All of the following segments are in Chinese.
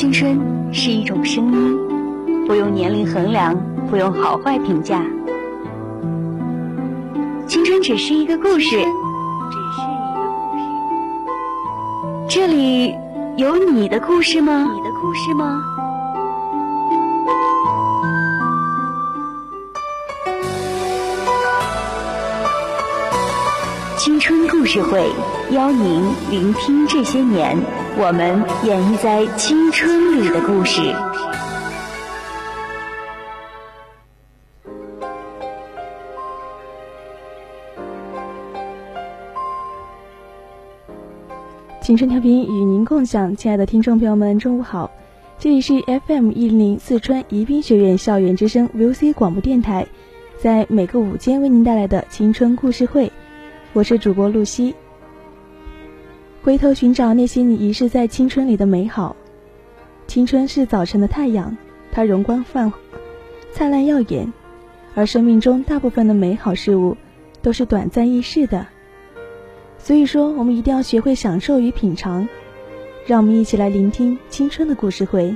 青春是一种声音，不用年龄衡量，不用好坏评价。青春只是一个故事，只是一个故事。这里有你的故事吗？你的故事吗？青春故事会邀您聆听这些年我们演绎在青春里的故事。青春调频与您共享，亲爱的听众朋友们，中午好！这里是 FM 一零零四川宜宾学院校园之声 VOC 广播电台，在每个午间为您带来的青春故事会。我是主播露西。回头寻找那些你遗失在青春里的美好。青春是早晨的太阳，它容光焕灿烂耀眼，而生命中大部分的美好事物都是短暂易逝的。所以说，我们一定要学会享受与品尝。让我们一起来聆听青春的故事会。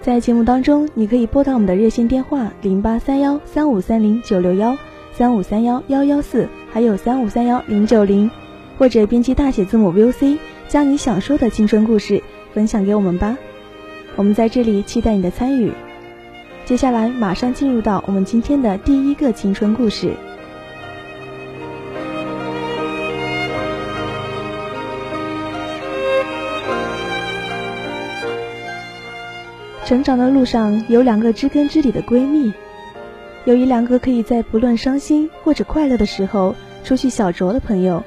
在节目当中，你可以拨打我们的热线电话零八三幺三五三零九六幺三五三幺幺幺四，还有三五三幺零九零，或者编辑大写字母 VOC，将你想说的青春故事分享给我们吧。我们在这里期待你的参与。接下来马上进入到我们今天的第一个青春故事。成长的路上有两个知根知底的闺蜜，有一两个可以在不论伤心或者快乐的时候出去小酌的朋友，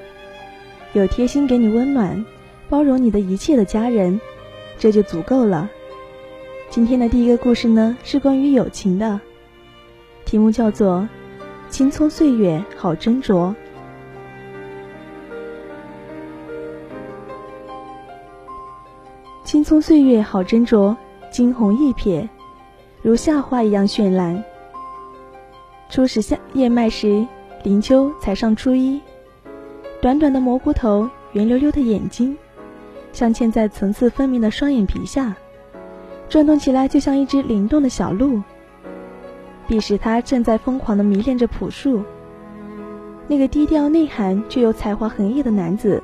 有贴心给你温暖、包容你的一切的家人，这就足够了。今天的第一个故事呢，是关于友情的，题目叫做《青葱岁月好斟酌》。青葱岁月好斟酌。惊鸿一瞥，如夏花一样绚烂。初始下叶脉时，林秋才上初一，短短的蘑菇头，圆溜溜的眼睛，镶嵌在层次分明的双眼皮下，转动起来就像一只灵动的小鹿。彼时他正在疯狂地迷恋着朴树，那个低调内涵却又才华横溢的男子，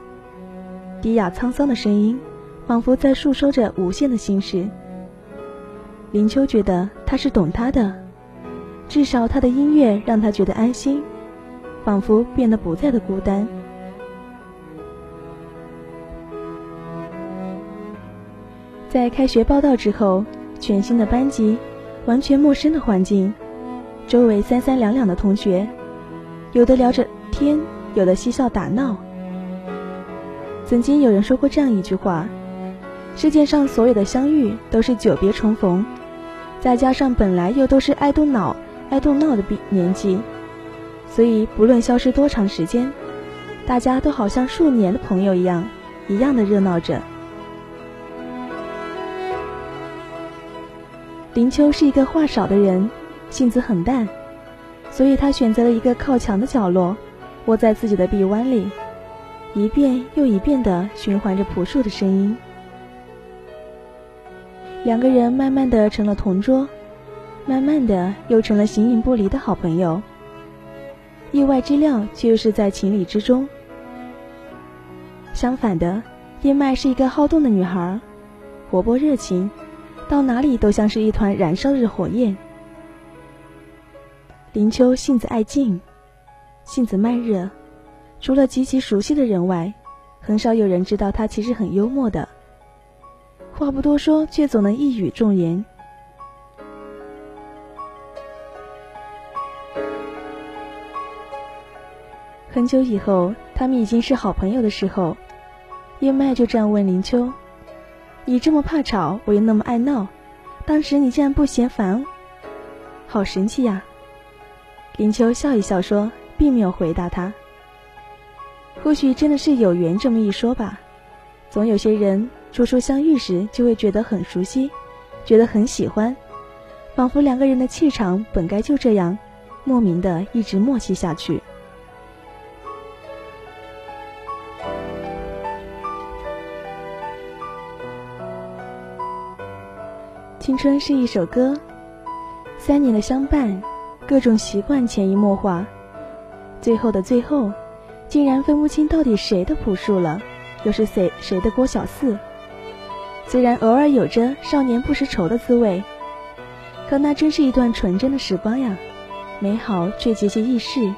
低哑沧桑的声音，仿佛在诉说着无限的心事。林秋觉得他是懂他的，至少他的音乐让他觉得安心，仿佛变得不再的孤单。在开学报道之后，全新的班级，完全陌生的环境，周围三三两两的同学，有的聊着天，有的嬉笑打闹。曾经有人说过这样一句话：世界上所有的相遇都是久别重逢。再加上本来又都是爱动脑、爱动闹的年纪，所以不论消失多长时间，大家都好像数年的朋友一样，一样的热闹着。林秋是一个话少的人，性子很淡，所以他选择了一个靠墙的角落，窝在自己的臂弯里，一遍又一遍地循环着朴树的声音。两个人慢慢的成了同桌，慢慢的又成了形影不离的好朋友。意外之料却又是在情理之中。相反的，叶麦是一个好动的女孩，活泼热情，到哪里都像是一团燃烧的火焰。林秋性子爱静，性子慢热，除了极其熟悉的人外，很少有人知道她其实很幽默的。话不多说，却总能一语中言。很久以后，他们已经是好朋友的时候，叶麦就这样问林秋：“你这么怕吵，我又那么爱闹，当时你竟然不嫌烦，好神奇呀！”林秋笑一笑说，并没有回答他。或许真的是有缘这么一说吧，总有些人。初初相遇时，就会觉得很熟悉，觉得很喜欢，仿佛两个人的气场本该就这样，莫名的一直默契下去。青春是一首歌，三年的相伴，各种习惯潜移默化，最后的最后，竟然分不清到底谁的朴树了，又是谁谁的郭小四。虽然偶尔有着少年不识愁的滋味，可那真是一段纯真的时光呀，美好却节节易逝。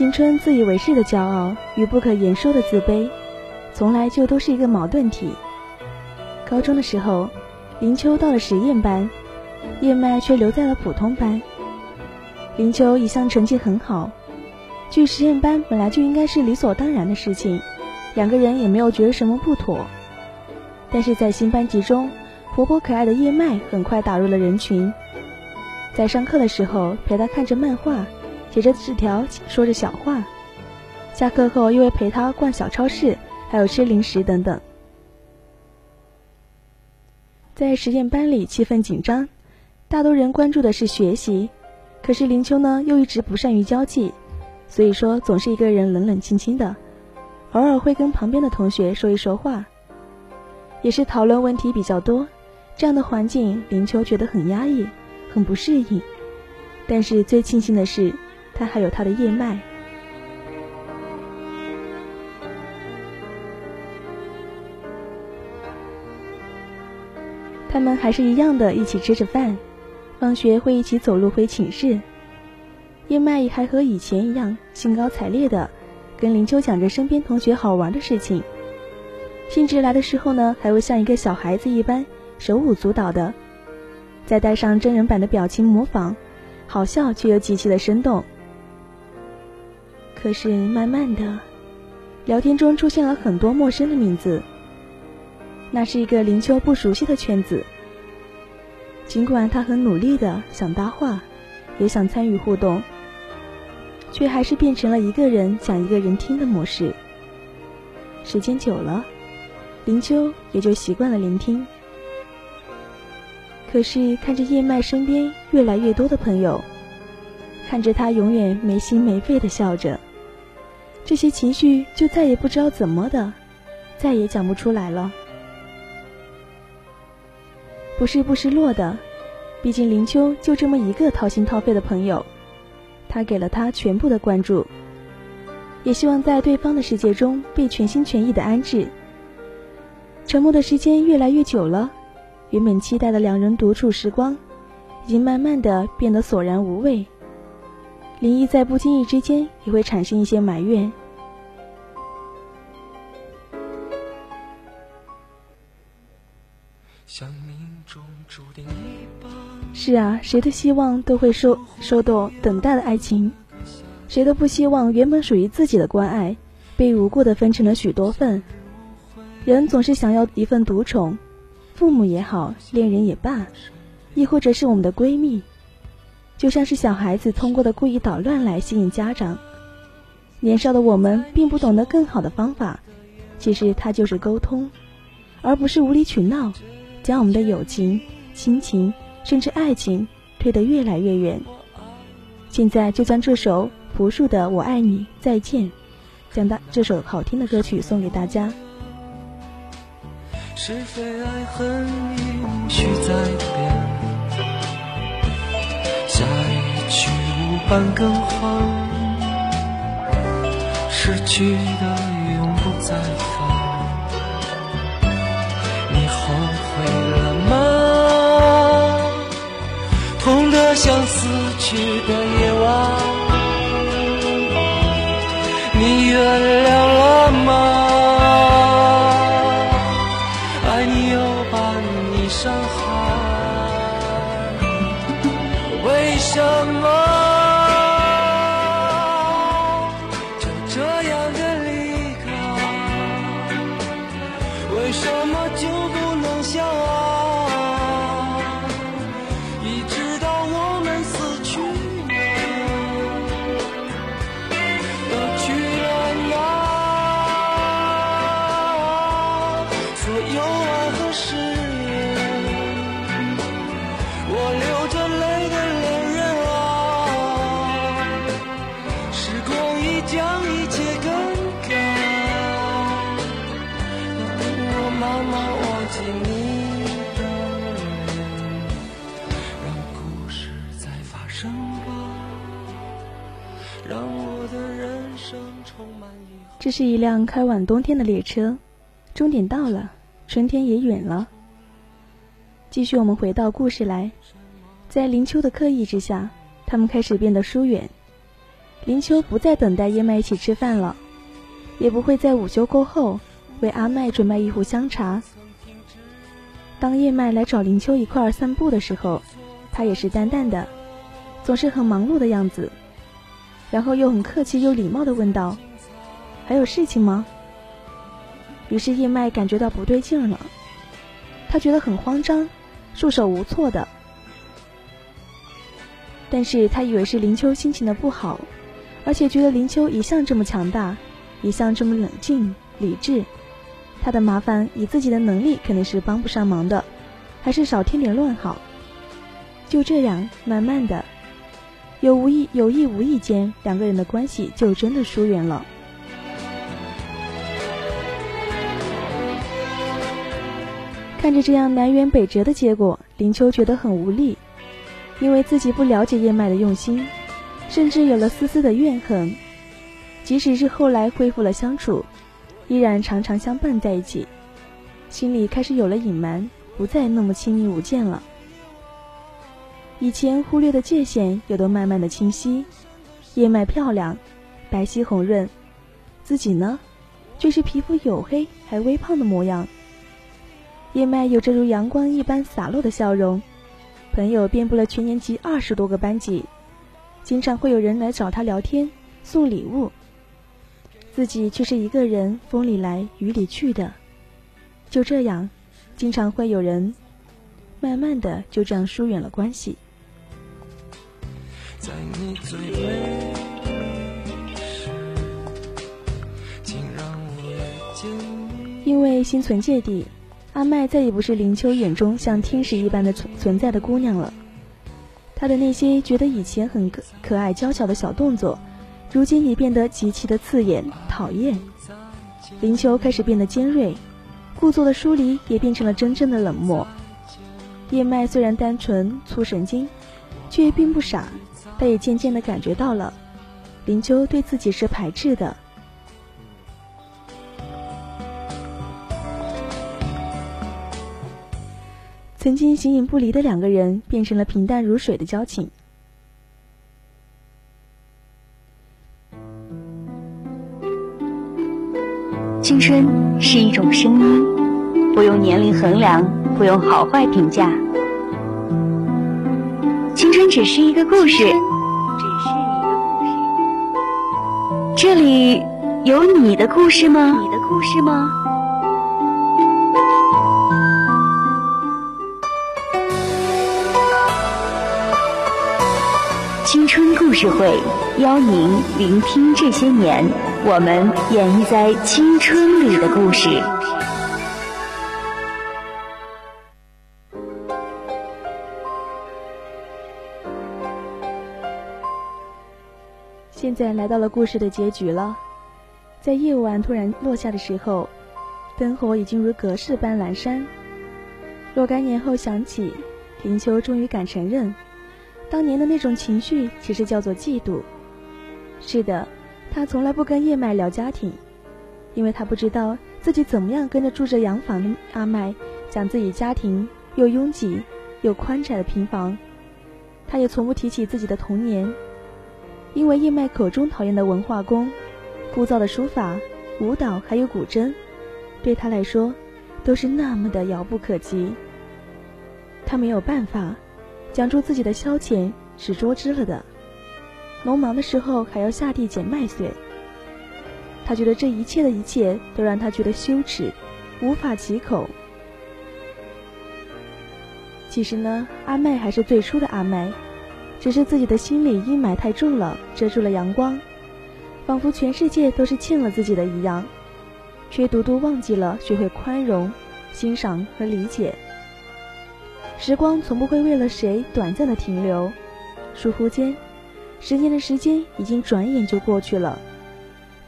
青春自以为是的骄傲与不可言说的自卑，从来就都是一个矛盾体。高中的时候，林秋到了实验班，叶麦却留在了普通班。林秋一向成绩很好，去实验班本来就应该是理所当然的事情，两个人也没有觉得什么不妥。但是在新班级中，活泼可爱的叶麦很快打入了人群，在上课的时候陪他看着漫画。写着纸条，说着小话。下课后又会陪他逛小超市，还有吃零食等等。在实验班里，气氛紧张，大多人关注的是学习。可是林秋呢，又一直不善于交际，所以说总是一个人冷冷清清的，偶尔会跟旁边的同学说一说话，也是讨论问题比较多。这样的环境，林秋觉得很压抑，很不适应。但是最庆幸的是。他还有他的叶脉，他们还是一样的，一起吃着饭，放学会一起走路回寝室。叶脉还和以前一样兴高采烈的跟林秋讲着身边同学好玩的事情，兴致来的时候呢，还会像一个小孩子一般手舞足蹈的，再带上真人版的表情模仿，好笑却又极其的生动。可是慢慢的，聊天中出现了很多陌生的名字。那是一个林秋不熟悉的圈子。尽管他很努力的想搭话，也想参与互动，却还是变成了一个人讲一个人听的模式。时间久了，林秋也就习惯了聆听。可是看着叶麦身边越来越多的朋友，看着他永远没心没肺的笑着。这些情绪就再也不知道怎么的，再也讲不出来了。不是不失落的，毕竟林秋就这么一个掏心掏肺的朋友，他给了他全部的关注，也希望在对方的世界中被全心全意的安置。沉默的时间越来越久了，原本期待的两人独处时光，已经慢慢的变得索然无味。林毅在不经意之间也会产生一些埋怨。是啊，谁的希望都会受受到等待的爱情，谁都不希望原本属于自己的关爱被无故的分成了许多份。人总是想要一份独宠，父母也好，恋人也罢，亦或者是我们的闺蜜。就像是小孩子通过的故意捣乱来吸引家长，年少的我们并不懂得更好的方法，其实它就是沟通，而不是无理取闹，将我们的友情、亲情甚至爱情推得越来越远。现在就将这首朴树的《我爱你再见》，将大这首好听的歌曲送给大家。是非爱恨已许在变。般更换，失去的永不再返。我想死去的夜晚。你原谅了吗？将一切更改我慢慢忘记你的脸让故事再发生吧让我的人生充满这是一辆开往冬天的列车终点到了春天也远了。继续我们回到故事来在林秋的刻意之下他们开始变得疏远。林秋不再等待叶麦一起吃饭了，也不会在午休过后为阿麦准备一壶香茶。当叶麦来找林秋一块儿散步的时候，他也是淡淡的，总是很忙碌的样子，然后又很客气又礼貌的问道。还有事情吗？于是叶麦感觉到不对劲了，他觉得很慌张，束手无措的。但是他以为是林秋心情的不好，而且觉得林秋一向这么强大，一向这么冷静理智，他的麻烦以自己的能力肯定是帮不上忙的，还是少添点乱好。就这样，慢慢的，有无意有意无意间，两个人的关系就真的疏远了。看着这样南辕北辙的结果，林秋觉得很无力，因为自己不了解叶麦的用心，甚至有了丝丝的怨恨。即使是后来恢复了相处，依然常常相伴在一起，心里开始有了隐瞒，不再那么亲密无间了。以前忽略的界限，也都慢慢的清晰。叶麦漂亮，白皙红润，自己呢，却是皮肤黝黑还微胖的模样。叶麦有着如阳光一般洒落的笑容，朋友遍布了全年级二十多个班级，经常会有人来找他聊天、送礼物。自己却是一个人风里来雨里去的，就这样，经常会有人，慢慢的就这样疏远了关系。因为心存芥蒂。阿麦再也不是林秋眼中像天使一般的存存在的姑娘了，他的那些觉得以前很可可爱娇小的小动作，如今也变得极其的刺眼讨厌。林秋开始变得尖锐，故作的疏离也变成了真正的冷漠。叶麦虽然单纯粗神经，却并不傻，他也渐渐的感觉到了，林秋对自己是排斥的。曾经形影不离的两个人，变成了平淡如水的交情。青春是一种声音，不用年龄衡量，不用好坏评价。青春只是一个故事，只是一个故事。这里有你的故事吗？你的故事吗？故事会邀您聆听这些年我们演绎在青春里的故事。现在来到了故事的结局了，在夜晚突然落下的时候，灯火已经如隔世般阑珊。若干年后想起，林秋终于敢承认。当年的那种情绪，其实叫做嫉妒。是的，他从来不跟叶麦聊家庭，因为他不知道自己怎么样跟着住着洋房的阿麦讲自己家庭又拥挤又宽窄的平房。他也从不提起自己的童年，因为叶麦口中讨厌的文化宫、枯燥的书法、舞蹈还有古筝，对他来说都是那么的遥不可及。他没有办法。讲出自己的消遣是捉知了的，农忙的时候还要下地捡麦穗。他觉得这一切的一切都让他觉得羞耻，无法启口。其实呢，阿麦还是最初的阿麦，只是自己的心里阴霾太重了，遮住了阳光，仿佛全世界都是欠了自己的一样，却独独忘记了学会宽容、欣赏和理解。时光从不会为了谁短暂的停留，疏忽间，十年的时间已经转眼就过去了。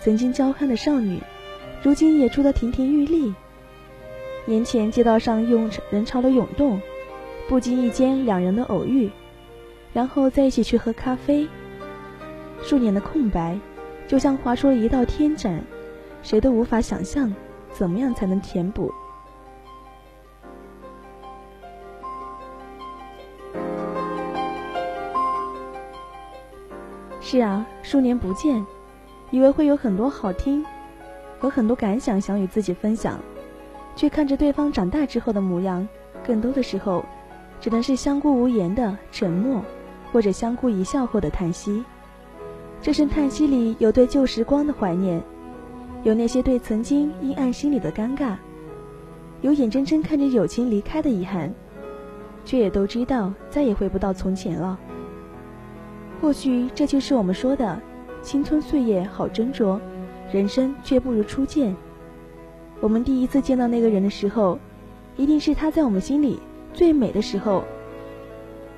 曾经娇憨的少女，如今也出得亭亭玉立。年前街道上涌人潮的涌动，不经意间两人的偶遇，然后在一起去喝咖啡。数年的空白，就像划出了一道天斩，谁都无法想象，怎么样才能填补。是啊，数年不见，以为会有很多好听和很多感想想与自己分享，却看着对方长大之后的模样，更多的时候，只能是相顾无言的沉默，或者相顾一笑后的叹息。这声叹息里有对旧时光的怀念，有那些对曾经阴暗心里的尴尬，有眼睁睁看着友情离开的遗憾，却也都知道再也回不到从前了。或许这就是我们说的，青春岁月好斟酌，人生却不如初见。我们第一次见到那个人的时候，一定是他在我们心里最美的时候，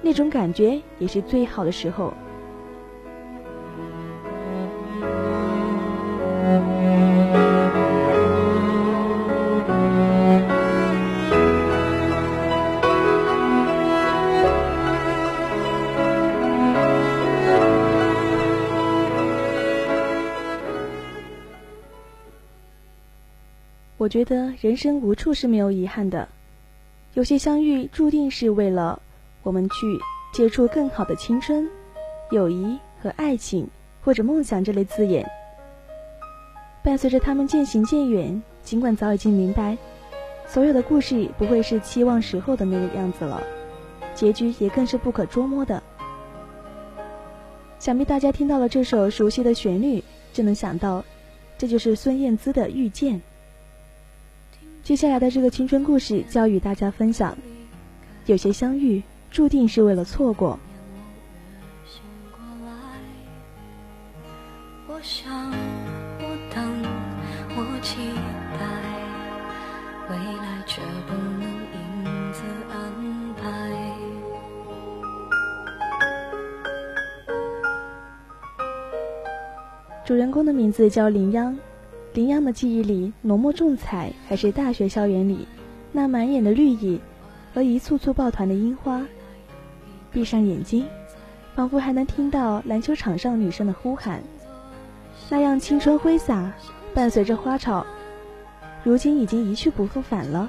那种感觉也是最好的时候。我觉得人生无处是没有遗憾的，有些相遇注定是为了我们去接触更好的青春、友谊和爱情，或者梦想这类字眼。伴随着他们渐行渐远，尽管早已经明白，所有的故事不会是期望时候的那个样子了，结局也更是不可捉摸的。想必大家听到了这首熟悉的旋律，就能想到，这就是孙燕姿的《遇见》。接下来的这个青春故事，就要与大家分享。有些相遇，注定是为了错过。我想，我等，我期待，未来却不能因此安排。主人公的名字叫林央。林央的记忆里，浓墨重彩还是大学校园里那满眼的绿意和一簇簇抱团的樱花。闭上眼睛，仿佛还能听到篮球场上女生的呼喊，那样青春挥洒，伴随着花草，如今已经一去不复返了。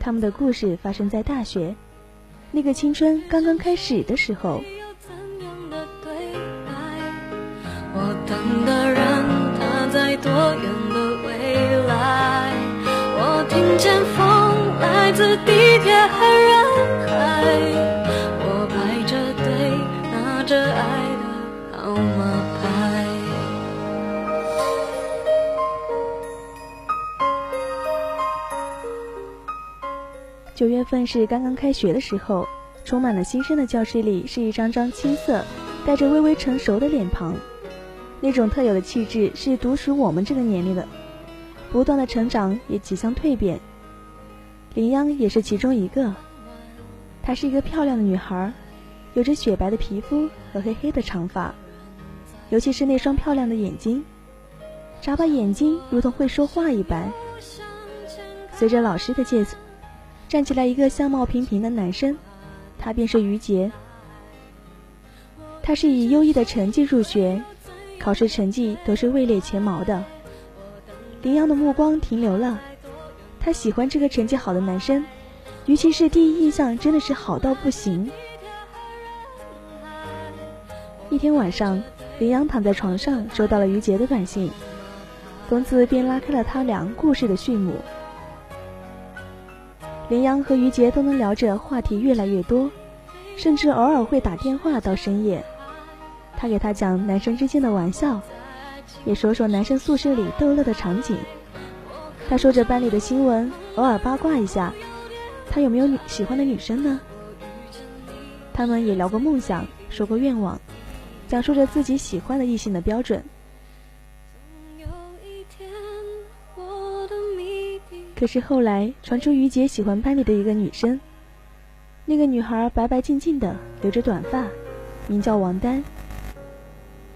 他们的故事发生在大学，那个青春刚刚开始的时候。我等的人。多远的未来？我听见风来自地铁和人海。我排着队拿着爱的号码牌。九月份是刚刚开学的时候，充满了新生的教室里是一张张青涩、带着微微成熟的脸庞。那种特有的气质是独属我们这个年龄的，不断的成长也即将蜕变。林央也是其中一个，她是一个漂亮的女孩，有着雪白的皮肤和黑黑的长发，尤其是那双漂亮的眼睛，眨巴眼睛如同会说话一般。随着老师的介绍，站起来一个相貌平平的男生，他便是于杰。他是以优异的成绩入学。考试成绩都是位列前茅的，林阳的目光停留了，他喜欢这个成绩好的男生，尤其是第一印象真的是好到不行。一天晚上，林阳躺在床上收到了于杰的短信，从此便拉开了他俩故事的序幕。林阳和于杰都能聊着话题越来越多，甚至偶尔会打电话到深夜。他给他讲男生之间的玩笑，也说说男生宿舍里逗乐的场景。他说着班里的新闻，偶尔八卦一下，他有没有女喜欢的女生呢？他们也聊过梦想，说过愿望，讲述着自己喜欢的异性的标准。可是后来传出于杰喜欢班里的一个女生，那个女孩白白净净的，留着短发，名叫王丹。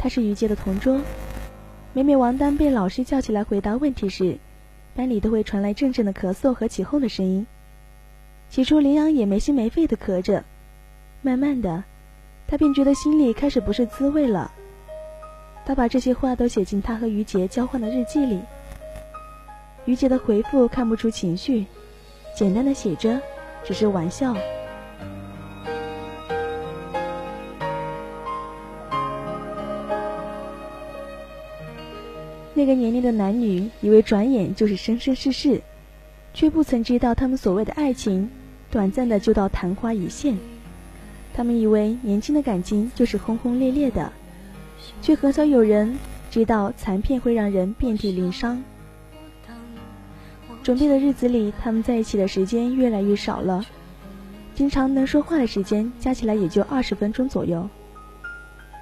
他是于杰的同桌，每每王丹被老师叫起来回答问题时，班里都会传来阵阵的咳嗽和起哄的声音。起初林阳也没心没肺的咳着，慢慢的，他便觉得心里开始不是滋味了。他把这些话都写进他和于杰交换的日记里，于杰的回复看不出情绪，简单的写着：“只是玩笑。”这个年龄的男女以为转眼就是生生世世，却不曾知道他们所谓的爱情，短暂的就到昙花一现。他们以为年轻的感情就是轰轰烈烈的，却很少有人知道残片会让人遍体鳞伤。准备的日子里，他们在一起的时间越来越少了，经常能说话的时间加起来也就二十分钟左右。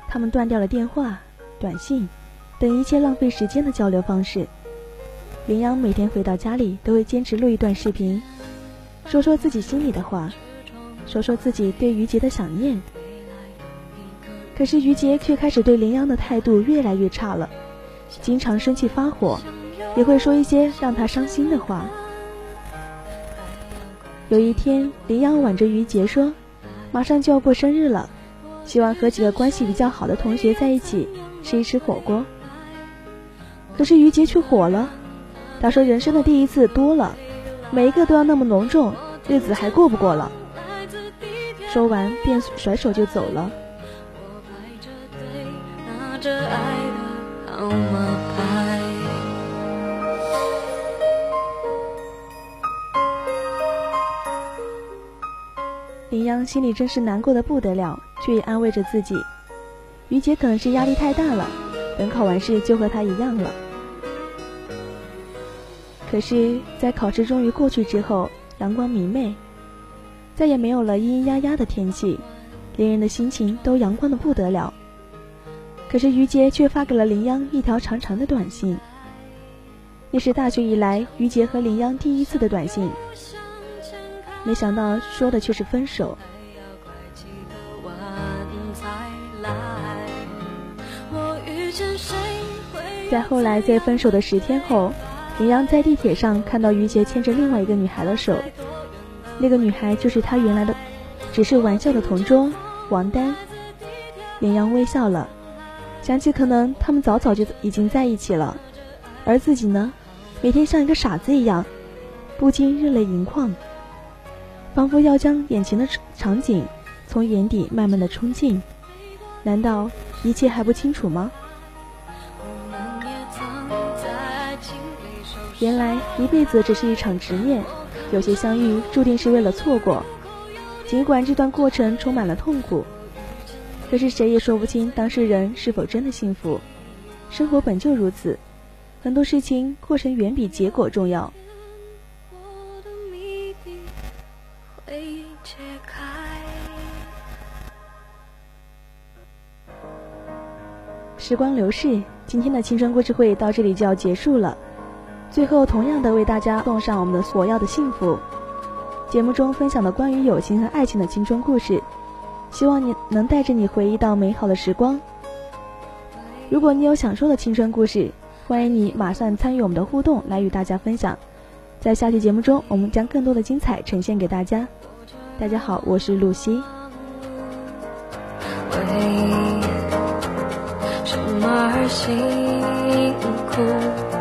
他们断掉了电话、短信等一切浪费时间的交流方式。林阳每天回到家里都会坚持录一段视频，说说自己心里的话。说说自己对于杰的想念，可是于杰却开始对林央的态度越来越差了，经常生气发火，也会说一些让他伤心的话。有一天，林央挽着于杰说：“马上就要过生日了，希望和几个关系比较好的同学在一起吃一吃火锅。”可是于杰却火了，他说：“人生的第一次多了，每一个都要那么隆重，日子还过不过了。”说完，便甩手就走了。林央心里真是难过的不得了，却也安慰着自己：于杰可能是压力太大了，等考完试就和他一样了。可是，在考试终于过去之后，阳光明媚。再也没有了阴阴压压的天气，连人的心情都阳光的不得了。可是于杰却发给了林央一条长长的短信。那是大学以来于杰和林央第一次的短信，没想到说的却是分手。在后来，在分手的十天后，林阳在地铁上看到于杰牵着另外一个女孩的手。那个女孩就是他原来的，只是玩笑的同桌王丹。林阳微笑了，想起可能他们早早就已经在一起了，而自己呢，每天像一个傻子一样，不禁热泪盈眶，仿佛要将眼前的场景从眼底慢慢的冲进。难道一切还不清楚吗？原来一辈子只是一场执念。有些相遇注定是为了错过，尽管这段过程充满了痛苦，可是谁也说不清当事人是否真的幸福。生活本就如此，很多事情过程远比结果重要。时光流逝，今天的青春故事会到这里就要结束了。最后，同样的为大家送上我们的所要的幸福。节目中分享的关于友情和爱情的青春故事，希望你能带着你回忆到美好的时光。如果你有想说的青春故事，欢迎你马上参与我们的互动，来与大家分享。在下期节目中，我们将更多的精彩呈现给大家。大家好，我是露西。为什么而辛苦？